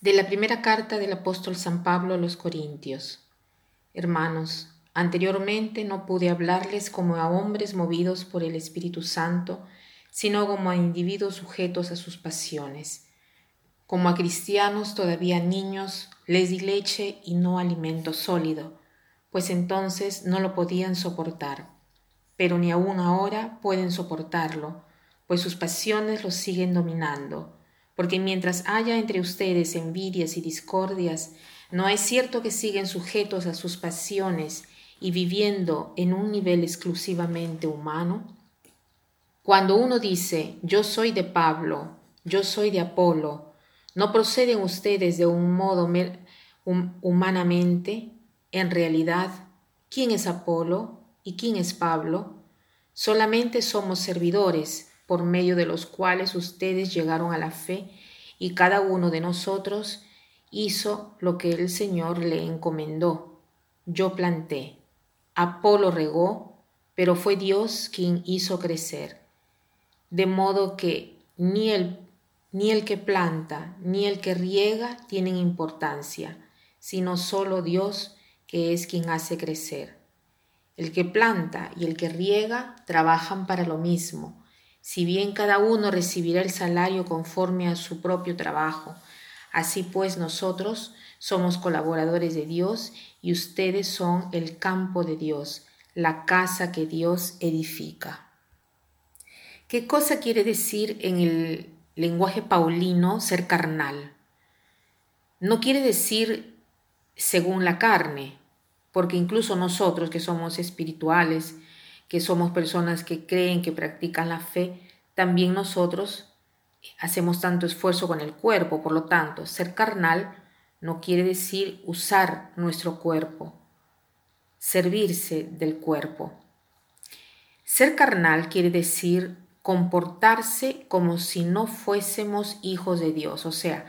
De la primera carta del apóstol San Pablo a los Corintios. Hermanos, anteriormente no pude hablarles como a hombres movidos por el Espíritu Santo, sino como a individuos sujetos a sus pasiones. Como a cristianos todavía niños, les di leche y no alimento sólido, pues entonces no lo podían soportar. Pero ni aun ahora pueden soportarlo, pues sus pasiones los siguen dominando porque mientras haya entre ustedes envidias y discordias, no es cierto que siguen sujetos a sus pasiones y viviendo en un nivel exclusivamente humano? Cuando uno dice yo soy de Pablo, yo soy de Apolo, ¿no proceden ustedes de un modo humanamente? En realidad, ¿quién es Apolo y quién es Pablo? Solamente somos servidores por medio de los cuales ustedes llegaron a la fe y cada uno de nosotros hizo lo que el Señor le encomendó. Yo planté, Apolo regó, pero fue Dios quien hizo crecer. De modo que ni el, ni el que planta ni el que riega tienen importancia, sino solo Dios que es quien hace crecer. El que planta y el que riega trabajan para lo mismo, si bien cada uno recibirá el salario conforme a su propio trabajo. Así pues nosotros somos colaboradores de Dios y ustedes son el campo de Dios, la casa que Dios edifica. ¿Qué cosa quiere decir en el lenguaje paulino ser carnal? No quiere decir según la carne, porque incluso nosotros que somos espirituales, que somos personas que creen, que practican la fe, también nosotros hacemos tanto esfuerzo con el cuerpo. Por lo tanto, ser carnal no quiere decir usar nuestro cuerpo, servirse del cuerpo. Ser carnal quiere decir comportarse como si no fuésemos hijos de Dios, o sea,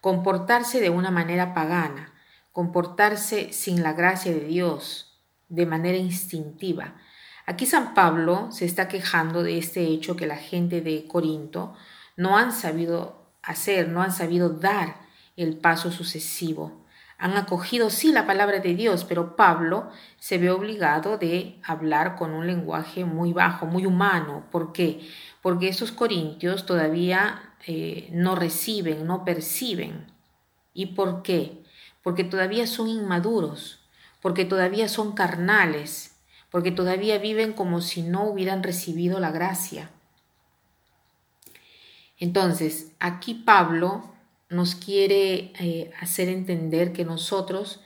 comportarse de una manera pagana, comportarse sin la gracia de Dios, de manera instintiva, Aquí San Pablo se está quejando de este hecho que la gente de Corinto no han sabido hacer, no han sabido dar el paso sucesivo. Han acogido sí la palabra de Dios, pero Pablo se ve obligado de hablar con un lenguaje muy bajo, muy humano. ¿Por qué? Porque estos corintios todavía eh, no reciben, no perciben. ¿Y por qué? Porque todavía son inmaduros, porque todavía son carnales, porque todavía viven como si no hubieran recibido la gracia. Entonces, aquí Pablo nos quiere eh, hacer entender que nosotros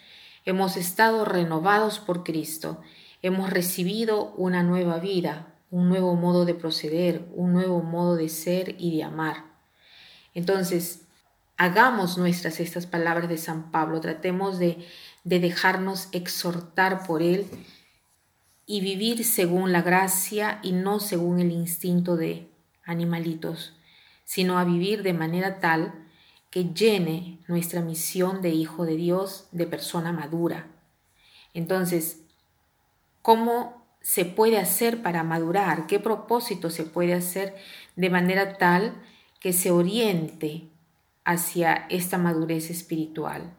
hemos estado renovados por Cristo, hemos recibido una nueva vida, un nuevo modo de proceder, un nuevo modo de ser y de amar. Entonces, hagamos nuestras estas palabras de San Pablo, tratemos de, de dejarnos exhortar por Él y vivir según la gracia y no según el instinto de animalitos, sino a vivir de manera tal que llene nuestra misión de hijo de Dios de persona madura. Entonces, ¿cómo se puede hacer para madurar? ¿Qué propósito se puede hacer de manera tal que se oriente hacia esta madurez espiritual?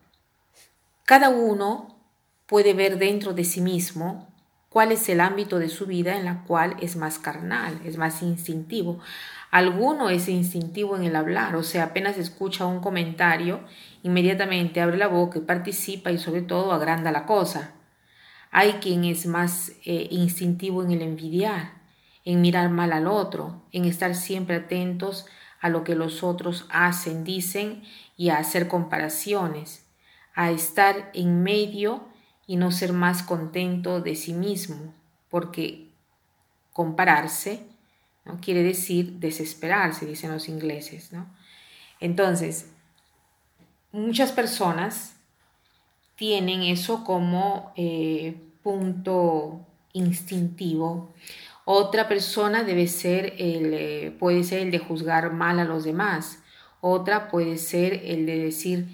Cada uno puede ver dentro de sí mismo cuál es el ámbito de su vida en la cual es más carnal, es más instintivo. Alguno es instintivo en el hablar, o sea, apenas escucha un comentario, inmediatamente abre la boca y participa y sobre todo agranda la cosa. Hay quien es más eh, instintivo en el envidiar, en mirar mal al otro, en estar siempre atentos a lo que los otros hacen, dicen y a hacer comparaciones, a estar en medio y no ser más contento de sí mismo, porque compararse ¿no? quiere decir desesperarse, dicen los ingleses. ¿no? Entonces, muchas personas tienen eso como eh, punto instintivo. Otra persona debe ser el, eh, puede ser el de juzgar mal a los demás. Otra puede ser el de decir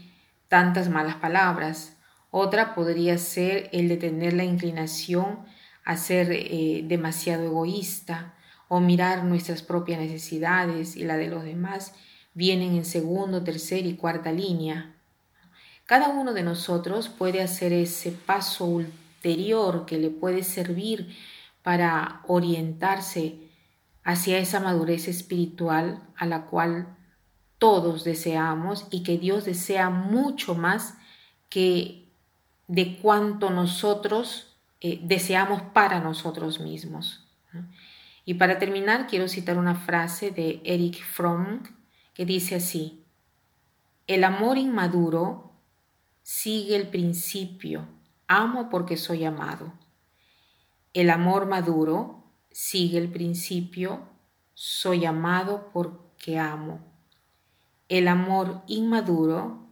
tantas malas palabras. Otra podría ser el de tener la inclinación a ser eh, demasiado egoísta o mirar nuestras propias necesidades y la de los demás vienen en segundo, tercera y cuarta línea. Cada uno de nosotros puede hacer ese paso ulterior que le puede servir para orientarse hacia esa madurez espiritual a la cual todos deseamos y que Dios desea mucho más que de cuanto nosotros eh, deseamos para nosotros mismos. Y para terminar, quiero citar una frase de Eric Fromm que dice así, el amor inmaduro sigue el principio, amo porque soy amado. El amor maduro sigue el principio, soy amado porque amo. El amor inmaduro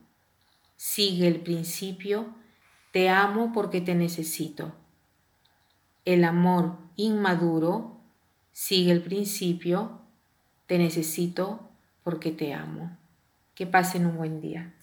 sigue el principio, te amo porque te necesito. El amor inmaduro sigue el principio, te necesito porque te amo. Que pasen un buen día.